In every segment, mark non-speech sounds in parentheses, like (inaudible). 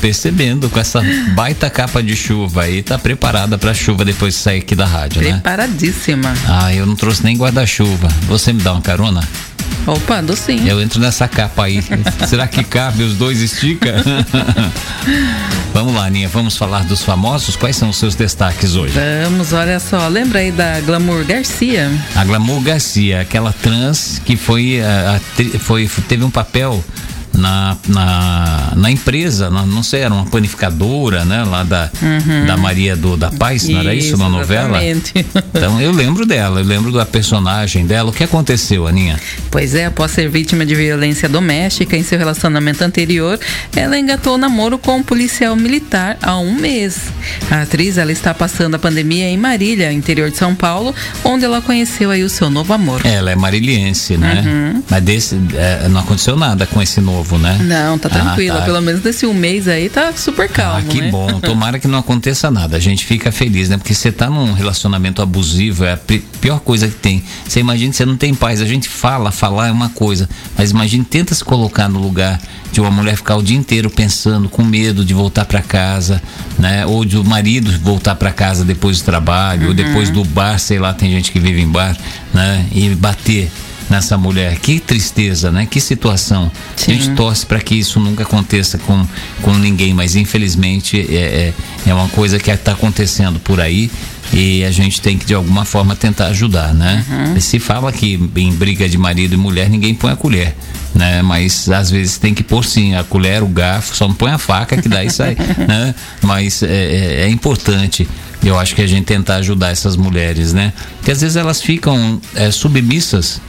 percebendo com essa baita capa de chuva aí, tá preparada pra chuva depois de sair aqui da rádio, né? Preparadíssima. Ah, eu não trouxe nem guarda-chuva. Você me dá uma carona? Opa, do sim. Eu entro nessa capa aí. (laughs) Será que cabe os dois estica? (laughs) vamos lá, Aninha, vamos falar dos famosos. Quais são os seus destaques hoje? Vamos, olha só. Lembra aí da Glamour Garcia? A Glamour Garcia, aquela trans que foi, a, a, foi teve um papel na, na, na empresa, na, não sei, era uma panificadora, né? Lá da, uhum. da Maria do, da Paz, isso, não era isso na novela? Então eu lembro dela, eu lembro da personagem dela. O que aconteceu, Aninha? Pois é, após ser vítima de violência doméstica em seu relacionamento anterior, ela engatou o namoro com um policial militar há um mês. A atriz ela está passando a pandemia em Marília, interior de São Paulo, onde ela conheceu aí o seu novo amor. Ela é mariliense, né? Uhum. Mas desse, é, não aconteceu nada com esse novo novo, né? Não, tá tranquilo. Ah, tá. Pelo menos desse um mês aí tá super calmo. Ah, que né? bom. (laughs) Tomara que não aconteça nada. A gente fica feliz, né? Porque você tá num relacionamento abusivo, é a pior coisa que tem. Você imagina, você não tem paz. A gente fala, falar é uma coisa. Mas imagine, tenta se colocar no lugar de uma mulher ficar o dia inteiro pensando, com medo de voltar para casa, né? Ou de o marido voltar para casa depois do trabalho, uhum. ou depois do bar, sei lá, tem gente que vive em bar, né? E bater nessa mulher. Que tristeza, né? Que situação. Sim. A gente torce para que isso nunca aconteça com, com ninguém, mas infelizmente é, é, é uma coisa que está acontecendo por aí e a gente tem que de alguma forma tentar ajudar, né? Uhum. Se fala que em briga de marido e mulher ninguém põe a colher, né? Mas às vezes tem que pôr sim a colher, o garfo, só não põe a faca que daí sai, (laughs) né? Mas é, é, é, importante. Eu acho que a gente tentar ajudar essas mulheres, né? Porque às vezes elas ficam é, submissas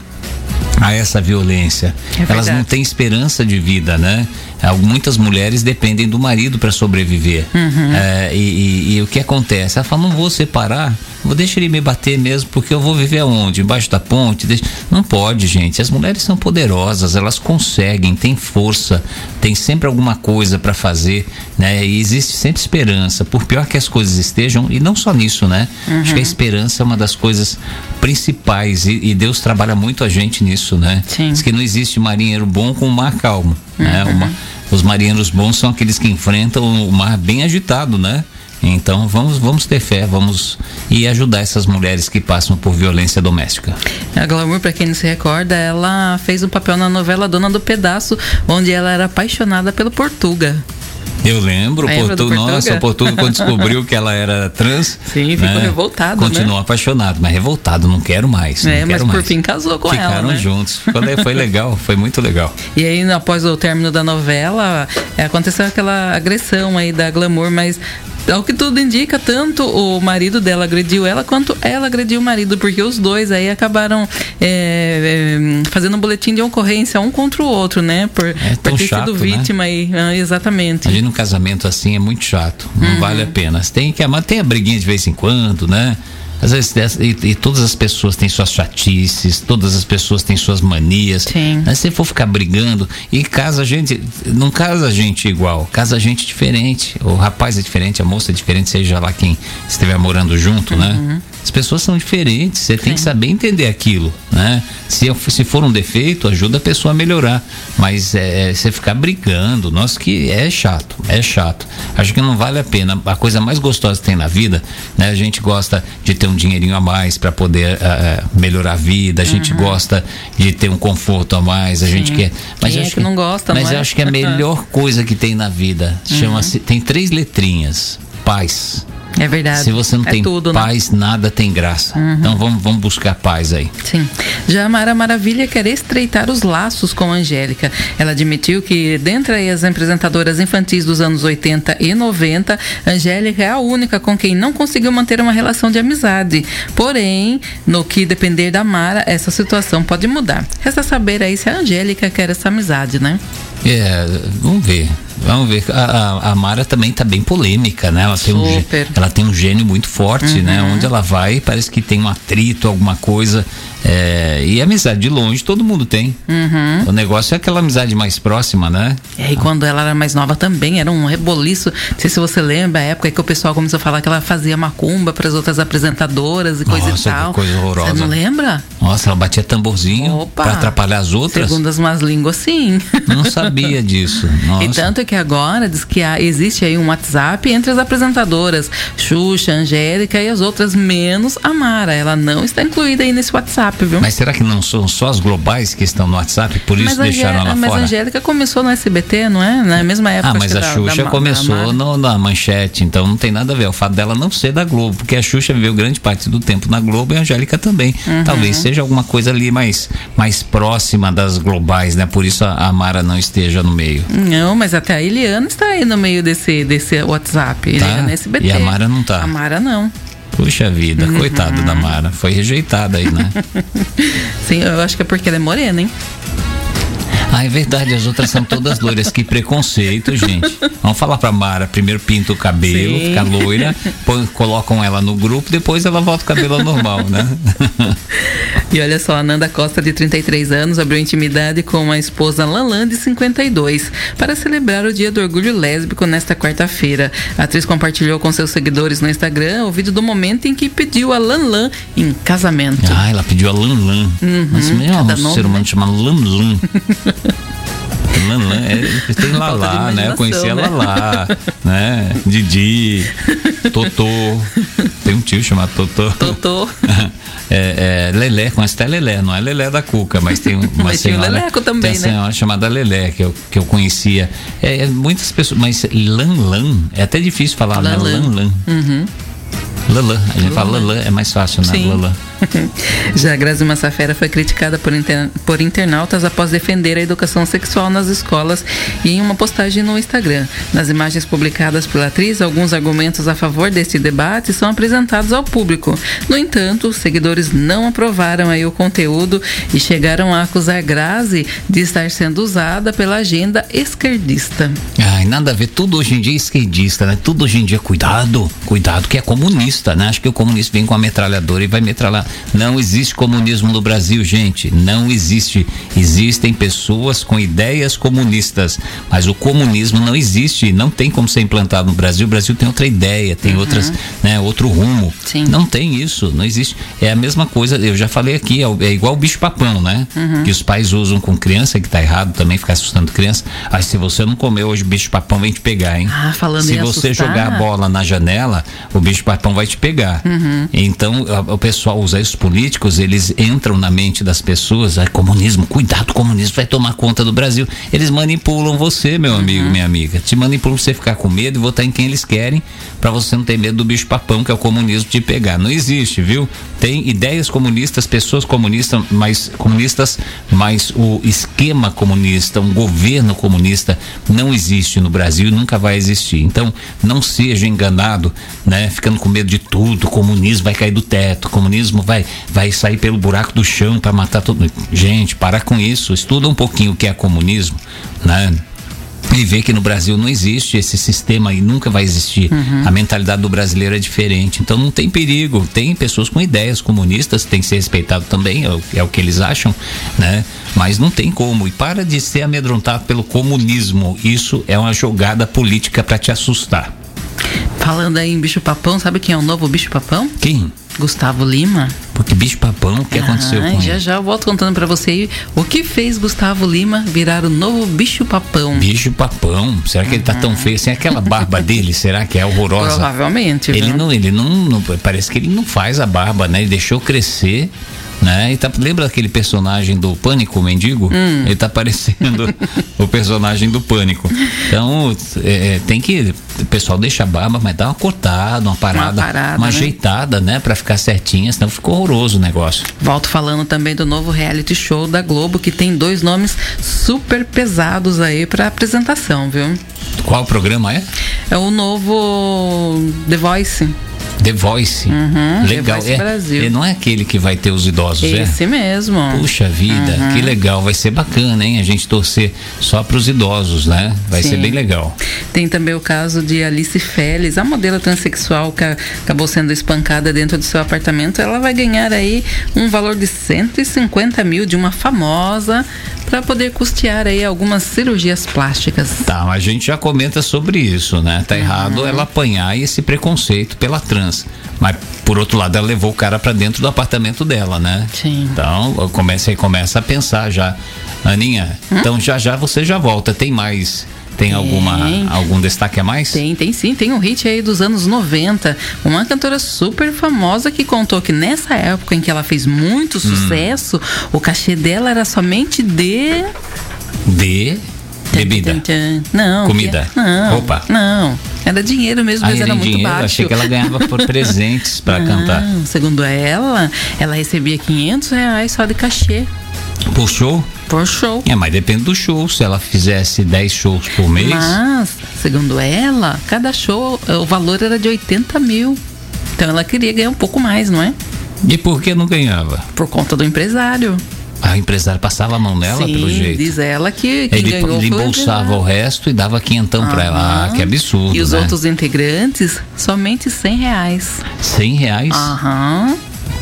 a essa violência. É Elas não têm esperança de vida, né? Muitas mulheres dependem do marido para sobreviver. Uhum. É, e, e, e, o que acontece? Ela fala: não vou separar, vou deixar ele me bater mesmo, porque eu vou viver aonde? Embaixo da ponte? Deixa... Não pode, gente. As mulheres são poderosas, elas conseguem, têm força, tem sempre alguma coisa para fazer, né? E existe sempre esperança, por pior que as coisas estejam, e não só nisso, né? Uhum. Acho que a esperança é uma das coisas principais e, e Deus trabalha muito a gente nisso, né? Sim. Diz que não existe marinheiro bom com o mar calmo, né? uhum. né? Uma, os marinheiros bons são aqueles que enfrentam o mar bem agitado, né? Então vamos, vamos ter fé, vamos e ajudar essas mulheres que passam por violência doméstica. A Glamour, para quem não se recorda, ela fez um papel na novela Dona do Pedaço, onde ela era apaixonada pelo Portuga. Eu lembro, Lembra Portu, nossa, o Portuga quando descobriu que ela era trans. Sim, ficou né, revoltado. Continuou né? apaixonado, mas revoltado, não quero mais. É, não mas quero por mais. fim casou com Ficaram ela. Ficaram né? juntos. Foi legal, foi muito legal. (laughs) E aí, após o término da novela, é, aconteceu aquela agressão aí da Glamour, mas ao que tudo indica, tanto o marido dela agrediu ela quanto ela agrediu o marido, porque os dois aí acabaram é, é, fazendo um boletim de ocorrência um contra o outro, né? Por, é por ter chato, sido né? vítima né? aí. Ah, exatamente. Imagina um casamento assim é muito chato. Não uhum. vale a pena. Tem que amar, tem a briguinha de vez em quando, né? Às vezes, e, e, todas as pessoas têm suas chatices, todas as pessoas têm suas manias. Sim. Mas se for ficar brigando, e casa a gente, não casa a gente igual, casa a gente diferente. O rapaz é diferente, a moça é diferente, seja lá quem estiver morando junto, né? uhum. né? As pessoas são diferentes, você Sim. tem que saber entender aquilo, né? Se, se for um defeito, ajuda a pessoa a melhorar. Mas é, é, você ficar brigando, nossa, que é chato, é chato. Acho que não vale a pena. A coisa mais gostosa que tem na vida, né? A gente gosta de ter um dinheirinho a mais para poder uh, melhorar a vida, a gente uhum. gosta de ter um conforto a mais, a Sim. gente quer. Mas Quem é que, que, não gosta, Mas é? eu acho que a melhor coisa que tem na vida uhum. chama-se. Tem três letrinhas: paz. É verdade. Se você não é tem tudo, né? paz, né? nada tem graça. Uhum. Então vamos, vamos buscar paz aí. Sim. Já a Mara Maravilha quer estreitar os laços com a Angélica. Ela admitiu que, dentre as apresentadoras infantis dos anos 80 e 90, Angélica é a única com quem não conseguiu manter uma relação de amizade. Porém, no que depender da Mara, essa situação pode mudar. Resta saber aí se a Angélica quer essa amizade, né? É, vamos ver. Vamos ver. A, a Mara também está bem polêmica, né? Ela tem, um, ela tem um gênio muito forte, né? uhum. né? Onde ela vai, parece que tem um atrito, alguma coisa. É, e amizade de longe todo mundo tem. Uhum. O negócio é aquela amizade mais próxima, né? É, e quando ela era mais nova também, era um reboliço. Não sei se você lembra a época que o pessoal começou a falar que ela fazia macumba para as outras apresentadoras e coisa Nossa, e tal. Coisa horrorosa. Você não lembra? Nossa, ela batia tamborzinho para atrapalhar as outras. Segundo as más línguas, sim. Não sabia disso. (laughs) Nossa. E tanto que agora diz que há, existe aí um WhatsApp entre as apresentadoras Xuxa, Angélica e as outras, menos a Mara. Ela não está incluída aí nesse WhatsApp, viu? Mas será que não são só as globais que estão no WhatsApp, por isso mas deixaram ela mas fora? Mas a Angélica começou no SBT, não é? Na mesma época. Ah, mas a da, Xuxa da, começou da no, na manchete, então não tem nada a ver. O fato dela não ser da Globo, porque a Xuxa viveu grande parte do tempo na Globo e a Angélica também. Uhum. Talvez seja alguma coisa ali mais, mais próxima das globais, né? Por isso a, a Mara não esteja no meio. Não, mas até a Eliana está aí no meio desse, desse WhatsApp. Tá? Eliana SBT. E a Mara não tá. A Mara não. Puxa vida, uhum. coitada da Mara. Foi rejeitada aí, né? (laughs) Sim, eu acho que é porque ela é morena, hein? (laughs) Ah, é verdade, as outras são todas loiras. Que preconceito, gente. Vamos falar pra Mara. Primeiro pinta o cabelo, Sim. fica loira, põe, colocam ela no grupo, depois ela volta o cabelo ao normal, né? (laughs) E olha só, a Nanda Costa, de 33 anos, abriu intimidade com a esposa Lanlan, de 52, para celebrar o Dia do Orgulho Lésbico nesta quarta-feira. A atriz compartilhou com seus seguidores no Instagram o vídeo do momento em que pediu a Lanlan em casamento. Ah, ela pediu a Lanlan. Uhum, Mas mesmo é um ser humano né? chamado Lanlan. (laughs) Lanlan, é, tem Lalá, né? Eu conhecia né? Lalá, né? Didi, Totô. Tem um tio chamado Totô. Totô. (laughs) É, é, Lelé, conhece até Lelé, não é Lelé da Cuca, mas tem (laughs) uma mas senhora. Tem Leleco também, tem uma né? senhora chamada Lelé, que eu, que eu conhecia. É, é, muitas pessoas, mas Lanlan, é até difícil falar, Lanlan. né? Lanlan. Uhum. Lalã, a gente fala Lalã, é mais fácil, né? Lalã. (laughs) Já Grazi Massafera foi criticada por, inter... por internautas após defender a educação sexual nas escolas e em uma postagem no Instagram. Nas imagens publicadas pela atriz, alguns argumentos a favor deste debate são apresentados ao público. No entanto, seguidores não aprovaram aí o conteúdo e chegaram a acusar Grazi de estar sendo usada pela agenda esquerdista. Ai, nada a ver, tudo hoje em dia é esquerdista, né? Tudo hoje em dia, cuidado, cuidado que é comunista, né? Acho que o comunista vem com a metralhadora e vai metralhar. Não existe comunismo no Brasil, gente. Não existe. Existem pessoas com ideias comunistas, mas o comunismo não existe. Não tem como ser implantado no Brasil. O Brasil tem outra ideia, tem Uhum. outras, né, outro rumo. Sim. Não tem isso, não existe. É a mesma coisa, eu já falei aqui, é, é igual o bicho-papão, né? Uhum. Que os pais usam com criança, que tá errado também, ficar assustando criança. Aí se você não comeu hoje bicho-papão, vem te pegar, hein? Ah, falando Se você assustar. jogar a bola na janela, o bicho-papão vai te pegar. Uhum. Então, o pessoal usa os políticos, eles entram na mente das pessoas, ah, comunismo, cuidado, comunismo vai tomar conta do Brasil. Eles manipulam você, meu amigo, Uhum. minha amiga. Te manipulam pra você ficar com medo e votar em quem eles querem, pra você não ter medo do bicho-papão, que é o comunismo, te pegar. Não existe, viu? Tem ideias comunistas, pessoas comunistas, mas comunistas, mas o esquema comunista, um governo comunista não existe no Brasil e nunca vai existir. Então, não seja enganado, né? Ficando com medo de tudo, comunismo vai cair do teto, comunismo vai vai sair pelo buraco do chão para matar todo mundo. Gente, para com isso, estuda um pouquinho o que é comunismo, né? E vê que no Brasil não existe esse sistema e nunca vai existir. A mentalidade do brasileiro é diferente. Então não tem perigo. Tem pessoas com ideias comunistas, tem que ser respeitado também, é o, é o que eles acham, né? Mas não tem como. E para de ser amedrontado pelo comunismo. Isso é uma jogada política para te assustar. Falando aí em bicho-papão, sabe quem é o novo bicho-papão? Quem? Gustavo Lima. Porque bicho-papão, o que aconteceu Ah, com já ele? já eu volto contando pra você o que fez Gustavo Lima virar o novo bicho-papão. Bicho-papão. Será que ele tá tão feio assim? Aquela barba (laughs) dele, será que é horrorosa? Provavelmente, Ele viu? não, ele não, não- parece que ele não faz a barba, né? Ele deixou crescer, né? E tá, lembra daquele personagem do Pânico, o mendigo? Hum. Ele tá parecendo (laughs) o personagem do Pânico. Então, é, é, tem que o pessoal deixa a barba, mas dá uma cortada, uma parada, uma, parada, né? ajeitada, né, Pra ficar certinha, senão ficou horroroso o negócio. Volto falando também do novo reality show da Globo, que tem dois nomes super pesados aí pra apresentação, viu? Qual programa é? É o novo The Voice. The Voice. Uhum, The Legal. Voice é, Brasil. é, não é aquele que vai ter os idosos, é? Esse mesmo. Puxa vida, Uhum. que legal, vai ser bacana, hein? A gente torcer só para os idosos, né? Vai Sim. ser bem legal. Tem também o caso de Alice Félix, a modelo transexual que acabou sendo espancada dentro do seu apartamento. Ela vai ganhar aí um valor de 150 mil de uma famosa para poder custear aí algumas cirurgias plásticas. Tá, mas a gente já comenta sobre isso, né? Tá Uhum. errado ela apanhar esse preconceito pela trans. Mas por outro lado, ela levou o cara para dentro do apartamento dela, né? Sim. Então, começa começa a pensar já. Aninha, Hum? então já já você já volta. Tem mais Tem, alguma algum destaque a mais? Tem, tem sim. Tem um hit aí dos anos 90. Uma cantora super famosa que contou que nessa época em que ela fez muito hum. sucesso, hum. o cachê dela era somente de. De. Bebida. Não. Comida. Que... Não. Roupa. Não. Era dinheiro mesmo, mas ah, era, era muito dinheiro? baixo. Achei que ela ganhava por (laughs) presentes para cantar. Segundo ela, ela recebia 500 reais só de cachê. Por show? Por show. É, mas depende do show. Se ela fizesse 10 shows por mês. Mas, segundo ela, cada show, o valor era de 80 mil. Então ela queria ganhar um pouco mais, não é? E por que não ganhava? Por conta do empresário. A empresário passava a mão nela, Sim, pelo jeito. diz ela que quem ele, ganhou ele embolsava o, o resto e dava quinhentão para ela. Ah, que absurdo, E os né? outros integrantes, somente cem reais. Cem reais? Aham.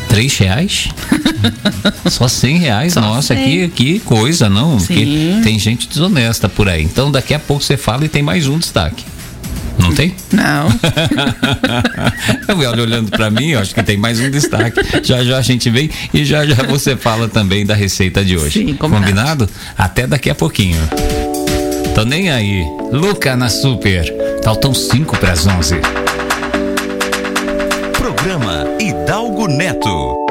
Três reais? (laughs) Só cem reais? Só Nossa, 100. Que, que coisa, não? Sim. tem gente desonesta por aí. Então daqui a pouco você fala e tem mais um destaque. Não tem? Não. (laughs) Olha, olhando para mim, eu acho que tem mais um destaque. Já já a gente vem e já já você fala também da receita de hoje. Sim, combinado. combinado? Até daqui a pouquinho. Tô nem aí. Luca na Super. Faltam 5 para as 11. Programa Hidalgo Neto.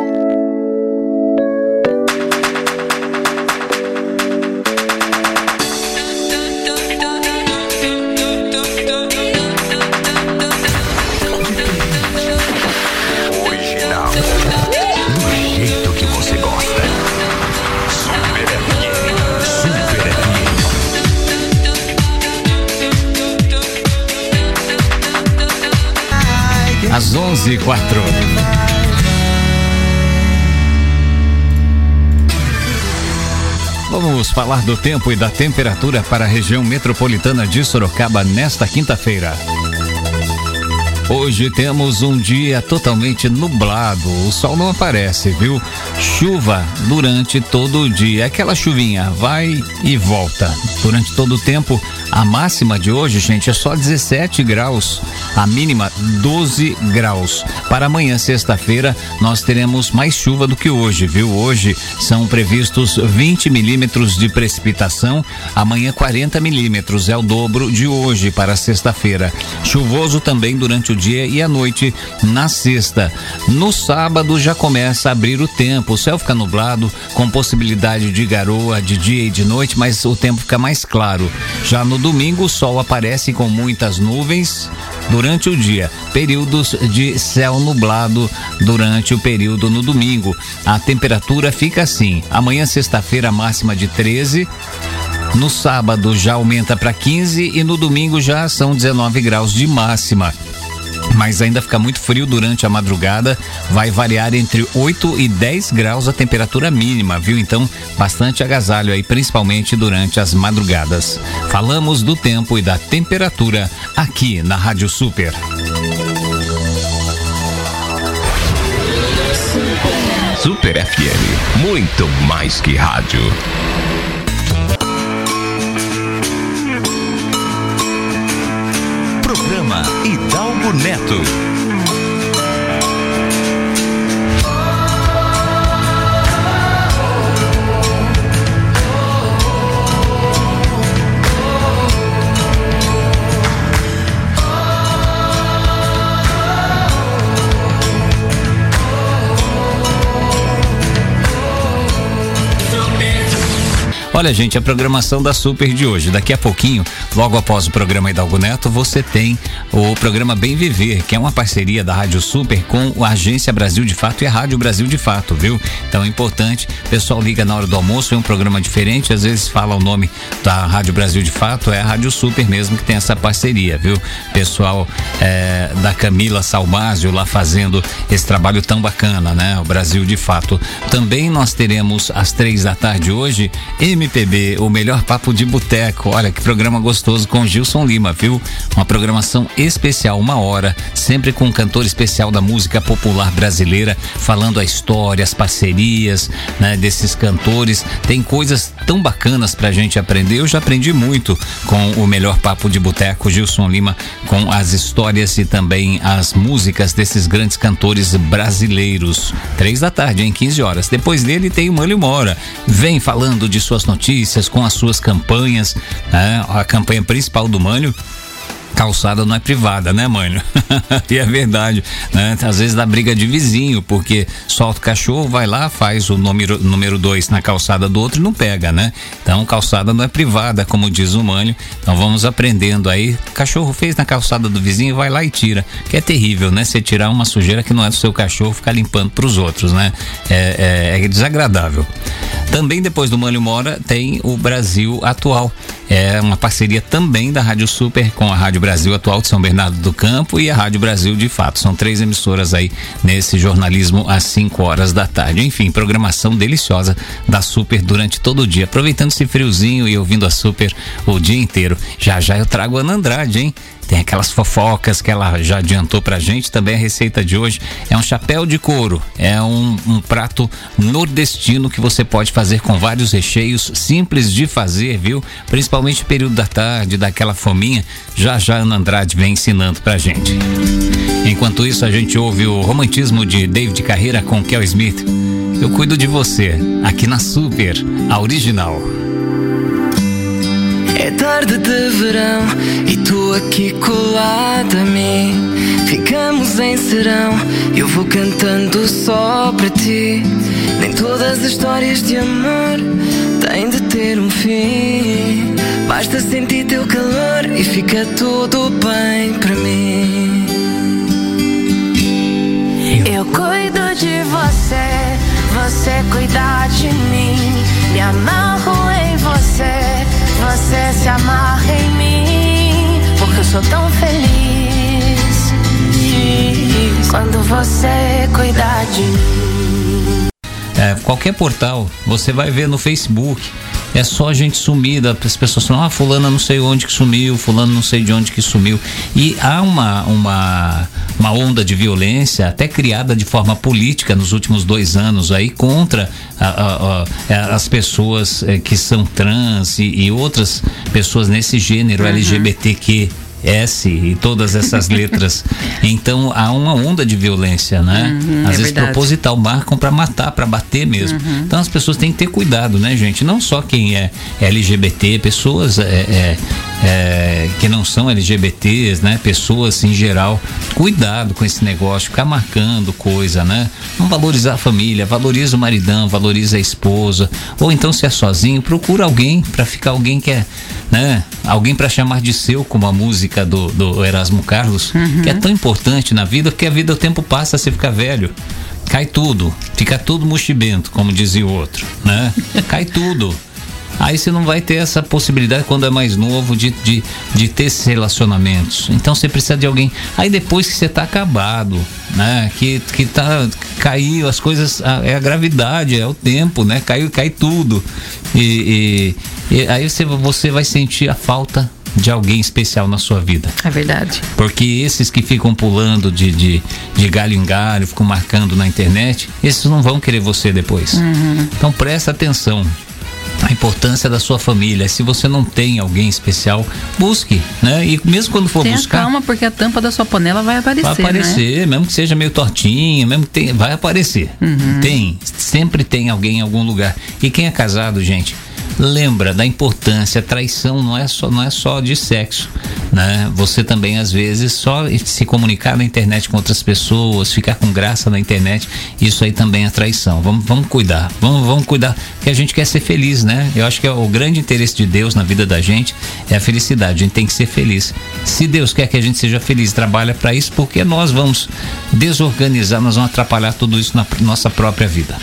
Às 11 e 4. Vamos falar do tempo e da temperatura para a região metropolitana de Sorocaba nesta quinta-feira. Hoje temos um dia totalmente nublado, o sol não aparece, viu? Chuva durante todo o dia, aquela chuvinha vai e volta. Durante todo o tempo, a máxima de hoje, gente, é só 17 graus, a mínima 12 graus. Para amanhã, sexta-feira, nós teremos mais chuva do que hoje, viu? Hoje são previstos 20 milímetros de precipitação, amanhã 40 milímetros, é o dobro de hoje para sexta-feira. Chuvoso também durante o dia e à noite na sexta. No sábado já começa a abrir o tempo, o céu fica nublado, com possibilidade de garoa de dia e de noite, mas o tempo fica mais claro. Já no domingo, o sol aparece com muitas nuvens durante o dia, períodos de céu nublado durante o período no domingo. A temperatura fica assim: amanhã, sexta-feira, máxima de 13. No sábado já aumenta para 15 e no domingo já são 19 graus de máxima mas ainda fica muito frio durante a madrugada. Vai variar entre 8 e 10 graus a temperatura mínima, viu? Então, bastante agasalho aí, principalmente durante as madrugadas. Falamos do tempo e da temperatura aqui na Rádio Super. Super FM, muito mais que rádio. Neto. Olha, gente, a programação da Super de hoje. Daqui a pouquinho, logo após o programa Hidalgo Neto, você tem o programa Bem Viver, que é uma parceria da Rádio Super com a Agência Brasil de Fato e a Rádio Brasil de Fato, viu? Então é importante. O pessoal liga na hora do almoço, é um programa diferente, às vezes fala o nome da Rádio Brasil de Fato, é a Rádio Super mesmo que tem essa parceria, viu? Pessoal é, da Camila Salmásio lá fazendo esse trabalho tão bacana, né? O Brasil de Fato. Também nós teremos às três da tarde hoje, M MPB, o melhor papo de boteco. Olha que programa gostoso com Gilson Lima, viu? Uma programação especial, uma hora, sempre com um cantor especial da música popular brasileira, falando a história, as parcerias, né, desses cantores. Tem coisas tão bacanas pra gente aprender. Eu já aprendi muito com o melhor papo de boteco, Gilson Lima, com as histórias e também as músicas desses grandes cantores brasileiros. Três da tarde, em 15 horas. Depois dele tem o Mano Mora. Vem falando de suas notícias notícias, com as suas campanhas, né? A campanha principal do Mânio calçada não é privada, né, mãe? (laughs) e é verdade, né? Às vezes dá briga de vizinho, porque solta o cachorro, vai lá, faz o número, número dois na calçada do outro e não pega, né? Então, calçada não é privada, como diz o Mânio. Então, vamos aprendendo aí. Cachorro fez na calçada do vizinho, vai lá e tira. Que é terrível, né? Você tirar uma sujeira que não é do seu cachorro, ficar limpando para os outros, né? É, é, é desagradável. Também depois do Mânio Mora tem o Brasil Atual. É uma parceria também da Rádio Super com a Rádio Brasil Atual de São Bernardo do Campo e a Rádio Brasil de Fato. São três emissoras aí nesse jornalismo às 5 horas da tarde. Enfim, programação deliciosa da Super durante todo o dia. Aproveitando esse friozinho e ouvindo a Super o dia inteiro. Já já eu trago Ana Andrade, hein? Tem aquelas fofocas que ela já adiantou pra gente. Também a receita de hoje é um chapéu de couro. É um, um prato nordestino que você pode fazer com vários recheios, simples de fazer, viu? Principalmente no período da tarde, daquela fominha. Já já Ana Andrade vem ensinando pra gente. Enquanto isso, a gente ouve o romantismo de David Carreira com Kel Smith. Eu cuido de você, aqui na Super, a original. É tarde de verão e tu aqui colada a mim. Ficamos em serão, eu vou cantando só para ti. Nem todas as histórias de amor têm de ter um fim. Basta sentir teu calor e fica tudo bem para mim. Eu cuido de você, você cuida de mim. Me amarro em você, você se amarra em mim. Porque eu sou tão feliz quando você cuida de mim. É, qualquer portal, você vai ver no Facebook. É só gente sumida, as pessoas falam, ah, fulana não sei onde que sumiu, fulano não sei de onde que sumiu. E há uma, uma, uma onda de violência, até criada de forma política nos últimos dois anos aí, contra a, a, a, as pessoas eh, que são trans e, e, outras pessoas nesse gênero uhum. LGBTQ S e todas essas (laughs) letras. Então há uma onda de violência, né? Uhum, Às é vezes verdade. proposital, marcam para matar, para bater mesmo. Uhum. Então as pessoas têm que ter cuidado, né, gente? Não só quem é LGBT, pessoas é, é, é, que não são LGBTs, né? Pessoas em geral, cuidado com esse negócio, ficar marcando coisa, né? Não valorizar a família, valoriza o maridão, valoriza a esposa, ou então se é sozinho, procura alguém para ficar alguém que é, né? Alguém para chamar de seu, como a música do, do Erasmo Carlos, uhum. que é tão importante na vida, porque a vida o tempo passa, você fica velho cai tudo, fica tudo mochibento, como dizia o outro, né? (laughs) Cai tudo. Aí você não vai ter essa possibilidade quando é mais novo de, de, de ter esses relacionamentos. Então você precisa de alguém. Aí depois que você tá acabado, né? Que, que tá. Caiu as coisas. É a gravidade, é o tempo, né? Caiu, cai tudo. E, e, e aí você, você vai sentir a falta de alguém especial na sua vida. É verdade. Porque esses que ficam pulando de, de, de galho em galho, ficam marcando na internet, esses não vão querer você depois. Uhum. Então presta atenção a importância da sua família. Se você não tem alguém especial, busque, né? E mesmo quando for Tenha buscar. calma, porque a tampa da sua panela vai aparecer. Vai aparecer, né? mesmo que seja meio tortinha, mesmo que tenha, vai aparecer. Uhum. Tem, sempre tem alguém em algum lugar. E quem é casado, gente? Lembra da importância, traição não é só não é só de sexo, né? Você também às vezes só se comunicar na internet com outras pessoas, ficar com graça na internet, isso aí também é traição. Vamos, vamos cuidar, vamos, vamos cuidar, que a gente quer ser feliz, né? Eu acho que é o grande interesse de Deus na vida da gente é a felicidade. A gente tem que ser feliz. Se Deus quer que a gente seja feliz, trabalha para isso, porque nós vamos desorganizar, nós vamos atrapalhar tudo isso na nossa própria vida.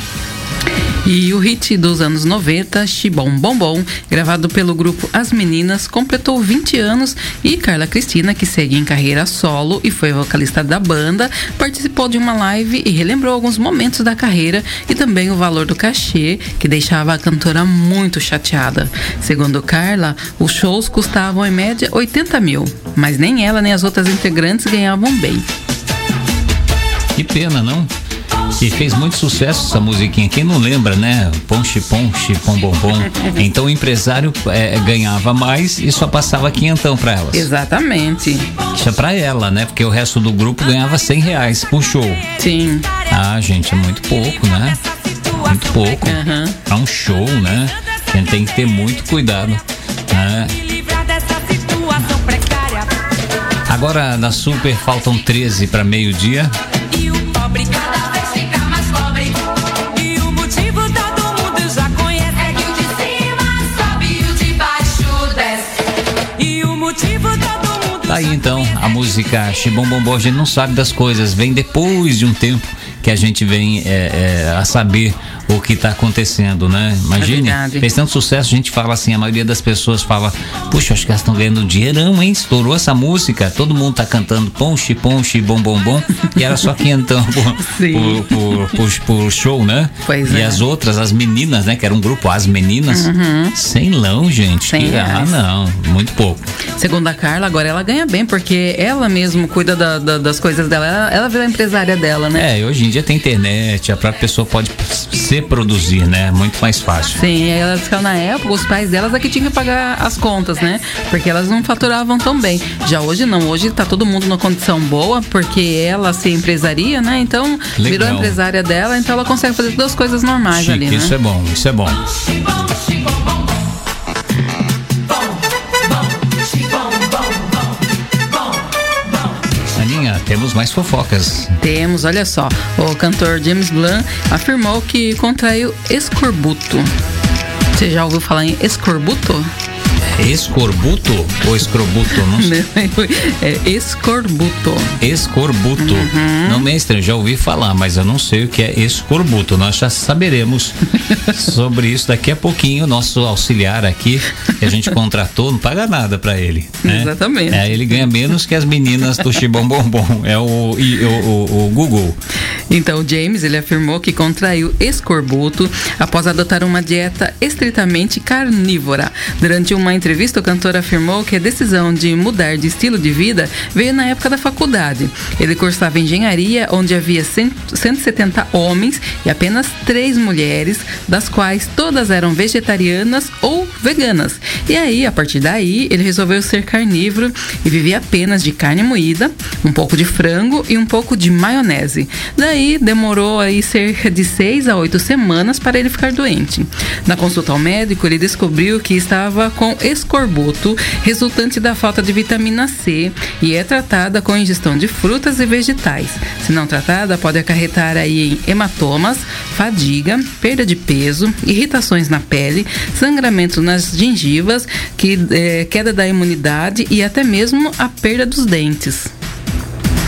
E o hit dos anos 90, Chibom Bombom, gravado pelo grupo As Meninas, completou 20 anos e Carla Cristina, que segue em carreira solo e foi vocalista da banda, participou de uma live e relembrou alguns momentos da carreira e também o valor do cachê, que deixava a cantora muito chateada. Segundo Carla, os shows custavam em média 80 mil, mas nem ela nem as outras integrantes ganhavam bem. Que pena, não? Que fez muito sucesso essa musiquinha. Quem não lembra, né? Ponche, ponche, pom, bom, bom. (laughs) Então o empresário é, ganhava mais e só passava quinhentão pra elas. Exatamente. Isso é pra ela, né? Porque o resto do grupo ganhava cem reais por show. Sim. Ah, gente, é muito pouco, né? muito pouco. Aham. É um show, né? A gente tem que ter muito cuidado. né? Agora na Super faltam 13 para meio-dia. E pobre cada vez fica mais pobre. E o motivo todo mundo já conhece. É que o de cima sobe e o de baixo desce. E o motivo todo mundo Tá aí então a música Xibom Bombom, a gente não sabe das coisas, vem depois de um tempo que a gente vem é, é, a saber o que está acontecendo, né? Imagine, verdade. fez tanto sucesso, a gente fala assim, a maioria das pessoas fala, puxa, acho que elas estão ganhando um dinheirão, hein? Estourou essa música, todo mundo tá cantando ponche, ponche, bom, bom, bom, e era só quem então (laughs) por, por, por, por- show, né? Pois e é. as outras, as meninas, né? Que era um grupo, as meninas, sem lão, gente. Cem Que- ah, não, muito pouco. Segundo a Carla, agora ela ganha bem, porque ela mesmo cuida da- da- das coisas dela. Ela, ela virou a empresária dela, né? É, hoje em dia tem internet, a própria pessoa pode se produzir, né? Muito mais fácil. Sim, aí ela disse que ela, na época os pais delas é que tinham que pagar as contas, né? Porque elas não faturavam tão bem. Já hoje não, hoje tá todo mundo numa condição boa, porque ela se empresaria, né? Então virou Legal. a empresária dela, então ela consegue fazer duas coisas normais Chique, ali, né? isso é bom, isso é bom. Mais fofocas. Temos, olha só, o cantor James Blunt afirmou que contraiu escorbuto. Você já ouviu falar em escorbuto? Escorbuto ou escrobuto? Não sei. (laughs) é escorbuto. Escorbuto. Uhum. Não me é estranho, já ouvi falar, mas eu não sei o que é escorbuto. Nós já saberemos (laughs) sobre isso daqui a pouquinho. Nosso auxiliar aqui, que a gente contratou, não paga nada pra ele. né? Exatamente. É, ele ganha menos que as meninas do Chibom Bombom. É o, o, o, o Google. Então, o James ele afirmou que contraiu escorbuto após adotar uma dieta estritamente carnívora. Durante uma entrevista, o cantor afirmou que a decisão de mudar de estilo de vida veio na época da faculdade. Ele cursava engenharia, onde havia 100 170 homens e apenas três mulheres, das quais todas eram vegetarianas ou veganas. E aí, a partir daí, ele resolveu ser carnívoro e vivia apenas de carne moída, um pouco de frango e um pouco de maionese. Daí demorou aí cerca de seis a oito semanas para ele ficar doente. Na consulta ao médico, ele descobriu que estava com escorbuto, resultante da falta de vitamina C, e é tratada com ingestão de frutas e vegetais. Se não tratada, pode acarretar aí em hematomas, fadiga, perda de peso, irritações na pele, sangramento nas gengivas, que, eh, queda da imunidade e até mesmo a perda dos dentes.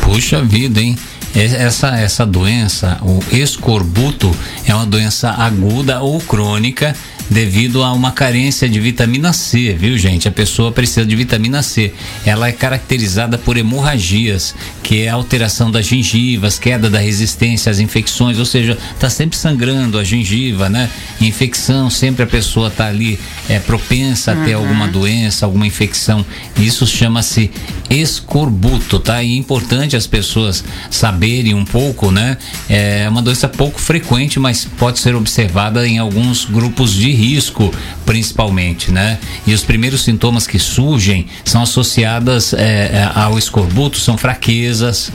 Puxa vida, hein? Essa, essa doença, o escorbuto, é uma doença aguda ou crônica devido a uma carência de vitamina C, viu, gente? A pessoa precisa de vitamina C. Ela é caracterizada por hemorragias, que é alteração das gengivas, queda da resistência às infecções, ou seja, tá sempre sangrando a gengiva, né? Infecção, sempre a pessoa tá ali é propensa a ter alguma doença, alguma infecção. Isso chama-se escorbuto, tá? E é importante as pessoas saberem um pouco, né? É uma doença pouco frequente, mas pode ser observada em alguns grupos de risco, principalmente, né? E os primeiros sintomas que surgem são associadas é, ao escorbuto, são fraquezas,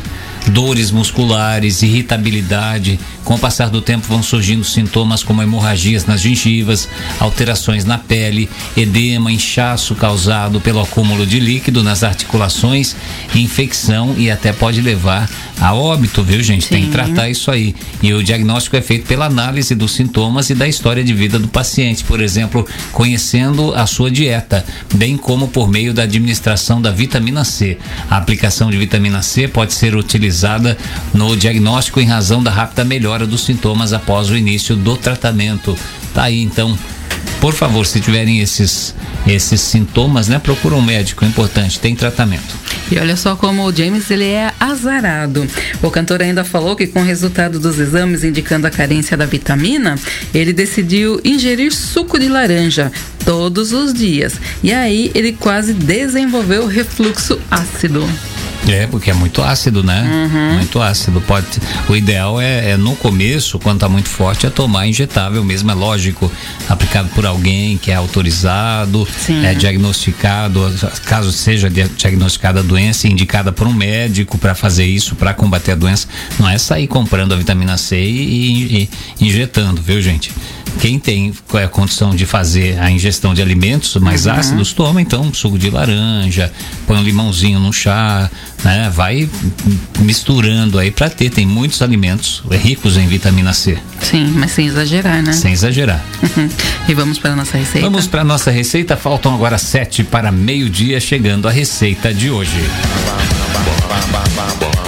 dores musculares, irritabilidade. Com o passar do tempo vão surgindo sintomas como hemorragias nas gengivas, alterações na pele, edema, inchaço causado pelo acúmulo de líquido nas articulações, infecção e até pode levar a óbito, viu, gente? Tem que Sim. tratar isso aí. E o diagnóstico é feito pela análise dos sintomas e da história de vida do paciente, por exemplo, conhecendo a sua dieta, bem como por meio da administração da vitamina C. A aplicação de vitamina C pode ser utilizada no diagnóstico em razão da rápida melhora dos sintomas após o início do tratamento. Tá aí então. Por favor, se tiverem esses esses sintomas, né, procura um médico, é importante, tem tratamento. E olha só como o James ele é azarado. O cantor ainda falou que com o resultado dos exames indicando a carência da vitamina, ele decidiu ingerir suco de laranja todos os dias. E aí ele quase desenvolveu refluxo ácido. É, porque é muito ácido, né? Uhum. Muito ácido. Pode, o ideal é, é, no começo, quando tá muito forte, é tomar injetável mesmo, é lógico, aplicado por alguém que é autorizado, Sim. é diagnosticado, caso seja dia- diagnosticada a doença, indicada por um médico para fazer isso, para combater a doença. Não é sair comprando a vitamina C e, e- e injetando, viu, gente? Quem tem é, condição de fazer a ingestão de alimentos mais Uhum. ácidos, toma então um suco de laranja, põe um limãozinho no chá, né? Vai misturando aí para ter. Tem muitos alimentos ricos em vitamina C, Sim, mas sem exagerar, né? sem exagerar. Uhum. E vamos para nossa receita. Vamos para nossa receita. Faltam agora sete para meio-dia, chegando a receita de hoje. Aninha,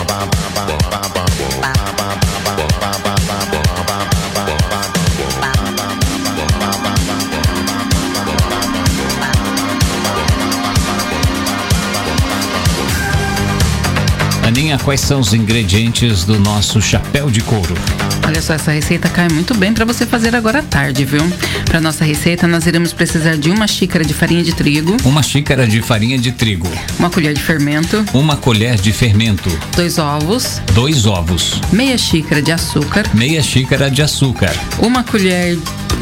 quais são os ingredientes do nosso chapéu de couro? Olha só, essa receita cai muito bem para você fazer agora à tarde, viu? Para nossa receita, nós iremos precisar de uma xícara de farinha de trigo, Uma xícara de farinha de trigo, uma colher de fermento, uma colher de fermento, dois ovos, dois ovos, meia xícara de açúcar, meia xícara de açúcar, uma colher,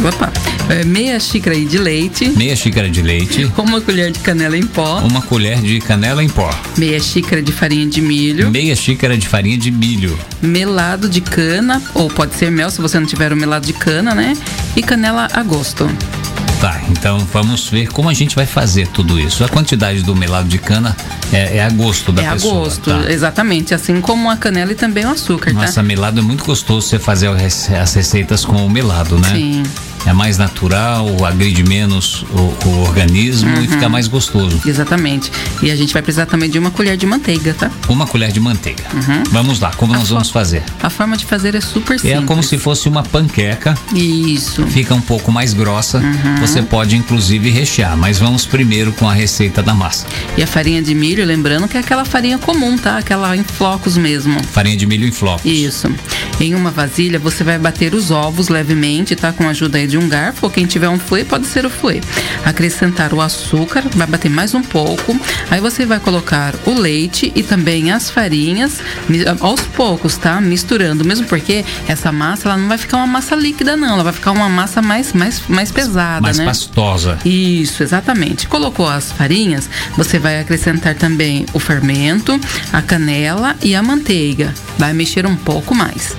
opa, é, meia xícara de leite, meia xícara de leite, uma colher de canela em pó, uma colher de canela em pó, meia xícara de farinha de milho, meia xícara de farinha de milho, melado de cana, ou pode ser mel se você não tiver o melado de cana, né? E canela a gosto. Tá, então vamos ver como a gente vai fazer tudo isso. A quantidade do melado de cana é, é a gosto da é a pessoa. gosto, tá? exatamente, assim como a canela e também o açúcar, Nossa, tá? melado é muito gostoso você fazer as receitas com o melado, né? Sim. É mais natural, agride menos o, o organismo Uhum. e fica mais gostoso. Exatamente. E a gente vai precisar também de uma colher de manteiga, tá? Uma colher de manteiga. Vamos lá, como nós fo- vamos fazer? A forma de fazer é super simples. É como se fosse uma panqueca, Isso. fica um pouco mais grossa. Uhum. Você pode inclusive rechear, mas vamos primeiro com a receita da massa. E a farinha de milho, lembrando que é aquela farinha comum, tá? Aquela em flocos mesmo. Farinha de milho em flocos. Isso. Em uma vasilha, você vai bater os ovos levemente, tá? Com a ajuda aí de um garfo, ou quem tiver um fouet, pode ser o fouet. Acrescentar o açúcar, vai bater mais um pouco. Aí você vai colocar o leite e também as farinhas, aos poucos, tá? Misturando. Mesmo porque essa massa, ela não vai ficar uma massa líquida, não. Ela vai ficar uma massa mais, mais, mais pesada, mais né? pastosa. Isso, exatamente. Colocou as farinhas, você vai acrescentar também o fermento, a canela e a manteiga. Vai mexer um pouco mais.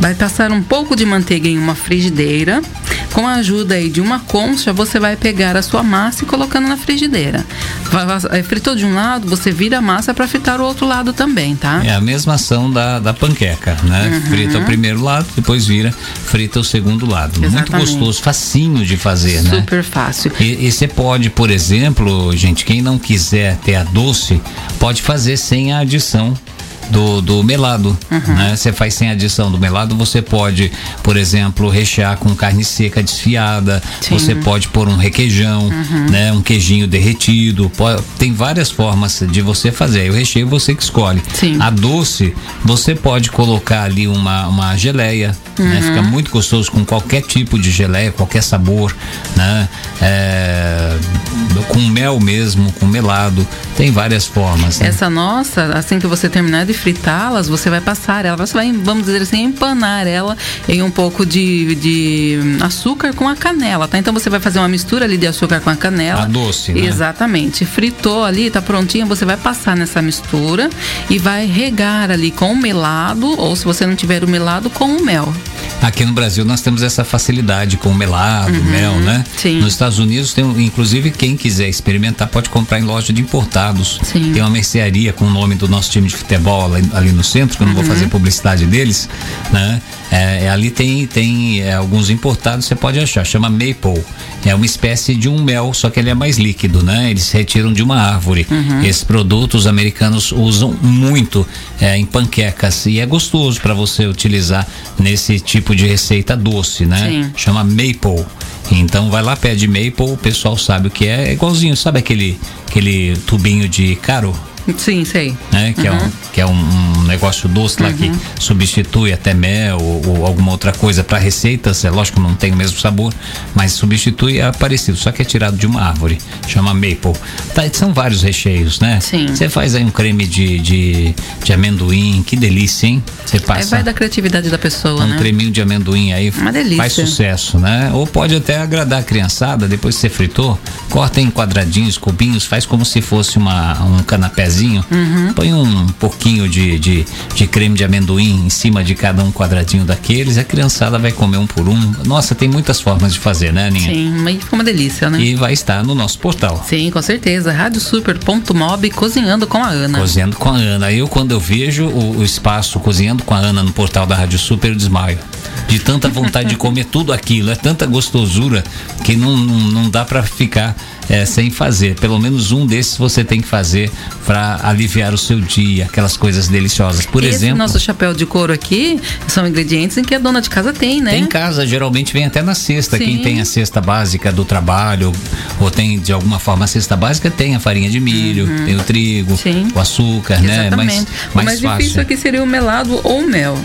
Vai passar um pouco de manteiga em uma frigideira. Com a ajuda aí de uma concha, você vai pegar a sua massa e colocando na frigideira. Vai- Fritou de um lado, você vira a massa para fritar o outro lado também, tá? É a mesma ação da, da panqueca, né? Uhum. Frita o primeiro lado, depois vira, frita o segundo lado. Muito Exatamente. gostoso, facinho de fazer, né? Super fácil. E, e você pode, por exemplo, gente, quem não quiser ter a doce, pode fazer sem a adição do, do melado, Uhum. né? Você faz sem adição do melado, você pode, por exemplo, rechear com carne seca desfiada, Sim. você pode pôr um requeijão, né? Um queijinho derretido, po- tem várias formas de você fazer. Aí o recheio você que escolhe. Sim. A doce, você pode colocar ali uma, uma geleia, né? Fica Uhum. muito gostoso com qualquer tipo de geleia, qualquer sabor, né? É, com mel mesmo, com melado, tem várias formas. Né? Essa nossa, assim que você terminar de fritá-las, você vai passar ela, você vai, vamos dizer assim, empanar ela em um pouco de, de açúcar com a canela, tá? Então você vai fazer uma mistura ali de açúcar com a canela. A doce, né? Exatamente. Fritou ali, tá prontinha, você vai passar nessa mistura e vai regar ali com o melado, ou se você não tiver o melado, com o mel. Aqui no Brasil nós temos essa facilidade com melado, mel, né? Uhum. sim. Nos Estados Unidos tem, inclusive quem quiser experimentar pode comprar em loja de importados. Sim. Tem uma mercearia com o nome do nosso time de futebol ali, ali no centro, que eu não Uhum. vou fazer publicidade deles, né? É, é, ali tem, tem é, alguns importados, você pode achar, chama Maple. É uma espécie de um mel, só que ele é mais líquido, né? Eles retiram de uma árvore. Uhum. Esses produtos os americanos usam muito é, em panquecas e é gostoso para você utilizar nesse tipo de receita doce, né? Sim. Chama Maple. Então vai lá, pede Maple, o pessoal sabe o que é. É igualzinho, sabe aquele, aquele tubinho de caro? Sim, sei. né? Que, é um, que é um, um negócio doce lá que substitui até mel ou, ou alguma outra coisa para receitas. É lógico que não tem o mesmo sabor, mas substitui é parecido, só que é tirado de uma árvore, chama maple. Tá, são vários recheios, né? Sim. Você faz aí um creme de, de, de amendoim, que delícia, hein? Você passa vai da criatividade da pessoa, um né? creminho de amendoim aí Uma delícia. faz sucesso, né? Ou pode até agradar a criançada, depois que você fritou, corta em quadradinhos, cubinhos, faz como se fosse uma, um canapézinho, Uhum. põe um pouquinho de, de, de creme de amendoim em cima de cada um quadradinho daqueles, a criançada vai comer um por um. Nossa, tem muitas formas de fazer, né, Aninha? Sim, mas fica uma delícia, né? E vai estar no nosso portal. Sim, com certeza. Radiosuper.mob cozinhando com a Ana. Cozinhando com a Ana. Eu, quando eu vejo o, o espaço Cozinhando com a Ana no portal da Rádio Super, eu desmaio. De tanta vontade de comer (laughs) tudo aquilo. É tanta gostosura que não, não, não dá pra ficar eh, sem fazer. Pelo menos um desses você tem que fazer pra aliviar o seu dia. Aquelas coisas deliciosas. Por Esse exemplo. nosso chapéu de couro aqui são ingredientes em que a dona de casa tem, né? Tem em casa, geralmente vem até na cesta. Quem Sim. tem a cesta básica do trabalho, ou tem de alguma forma a cesta básica, tem a farinha de milho, tem o trigo, Uhum. Sim. o açúcar, né? Exatamente. Mais, o mais fácil. difícil aqui seria o melado ou o mel.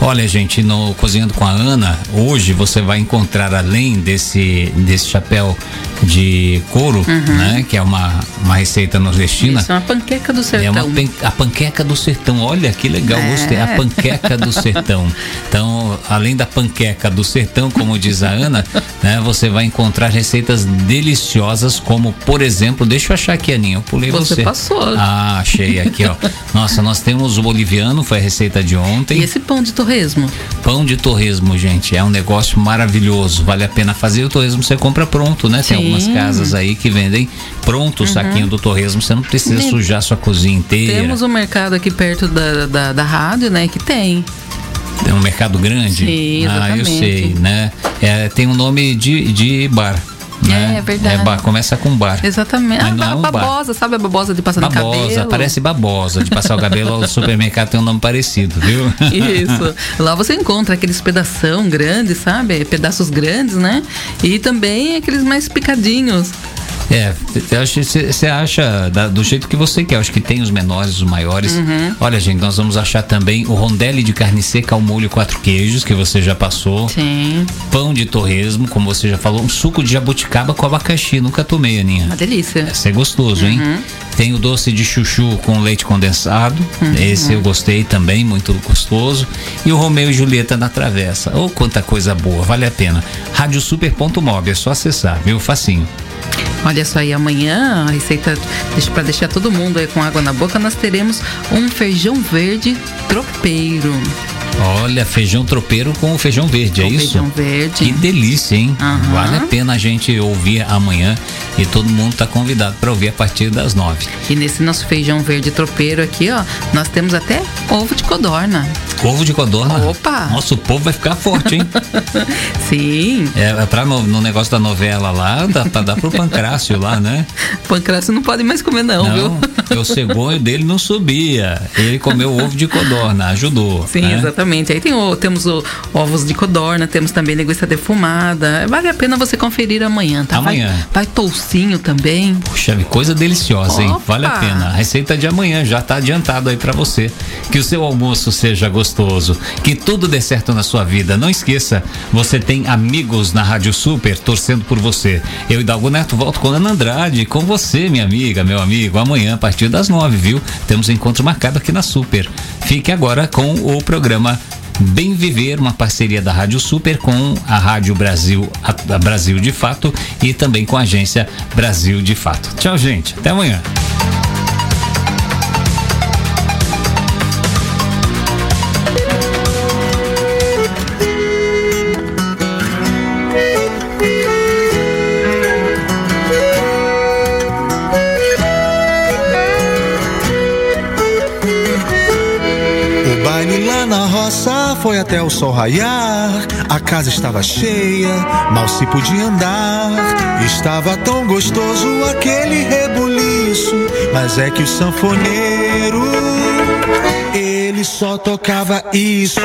Olha, gente, no Cozinhando com a Ana, hoje você vai encontrar, além desse, desse chapéu de couro, né? Que é uma, uma receita nordestina. Isso é uma panqueca do É sertão. uma pen- a panqueca do sertão. Olha que legal, É. gostei. A panqueca do sertão. Então, além da panqueca do sertão, como diz a Ana, né, você vai encontrar receitas deliciosas, como, por exemplo, deixa eu achar aqui, Aninha. Eu pulei você. Você passou. Ah, achei aqui, ó. Nossa, nós temos o boliviano, foi a receita de ontem. E esse pão de torresmo? Pão de torresmo, gente, é um negócio maravilhoso. Vale a pena fazer. O torresmo você compra pronto, né? Tem Sim. algumas casas aí que vendem pronto o saquinho do torresmo. Você não precisa sujar sua cozinha inteira. Temos um mercado aqui perto da, da, da rádio, né? Que tem. Tem um mercado grande. Sim, Ah, eu exatamente. sei, né? É, tem um nome de, de bar. Né? É, é verdade. É bar, começa com bar. Exatamente. Mas Ah, não é um bar. babosa, sabe a babosa de passar no Babosa, cabelo? parece babosa. De passar o cabelo, o supermercado tem um nome parecido, viu? Isso. (laughs) Lá você encontra aqueles pedação grandes, sabe? Pedaços grandes, né? E também aqueles mais picadinhos. É, você acha da- do jeito que você quer. Eu Acho que tem os menores, os maiores. Uhum. Olha, gente, nós vamos achar também o rondelli de carne seca ao molho quatro queijos, que você já passou. Sim. Pão de torresmo, como você já falou. Um suco de jabuticaba com abacaxi. Nunca tomei, Aninha. Uma delícia. Esse é gostoso, hein? Uhum. Tem o doce de chuchu com leite condensado. Uhum. Esse eu gostei também, muito gostoso. E o Romeu e Julieta na travessa. Oh, quanta coisa boa, vale a pena. Radiosuper.mob, é só acessar, viu? Facinho. Olha só aí, amanhã a receita, para deixar todo mundo aí com água na boca, nós teremos um feijão verde tropeiro. Olha, feijão tropeiro com feijão verde, é Com isso? feijão verde. Que delícia, hein? Aham. Vale a pena a gente ouvir amanhã e todo mundo tá convidado para ouvir a partir das nove. E nesse nosso feijão verde tropeiro aqui, ó, nós temos até ovo de codorna. Ovo de codorna. Opa! Nossa, o povo vai ficar forte, hein? (laughs) Sim, é, é pra no, no negócio da novela lá, dá pra dar pro pancrácio lá, né? (laughs) pancrácio não pode mais comer não, viu? Não, o cegonho dele não subia. Ele comeu ovo de codorna, ajudou. Sim, né? exatamente. Aí tem o, temos o, ovos de codorna, temos também linguiça defumada. Vale a pena você conferir amanhã, tá? Amanhã. Vai, vai toucinho também. Puxa, coisa deliciosa, hein? Opa! Vale a pena. A receita de amanhã já tá adiantado aí pra você. Que o seu almoço seja gostoso, que tudo dê certo na sua vida. Não esqueça, você tem amigos na Rádio Super torcendo por você. Eu e Dalgo Neto volto com Ana Andrade, com você, minha amiga, meu amigo, amanhã a partir das nove, viu? Temos encontro marcado aqui na Super. Fique agora com o programa Bem Viver, uma parceria da Rádio Super com a Rádio Brasil, a, Brasil de Fato e também com a agência Brasil de Fato. Tchau, gente. Até amanhã. Foi até o sol raiar. A casa estava cheia, mal se podia andar. Estava tão gostoso aquele rebuliço. Mas é que o sanfoneiro, ele só tocava isso.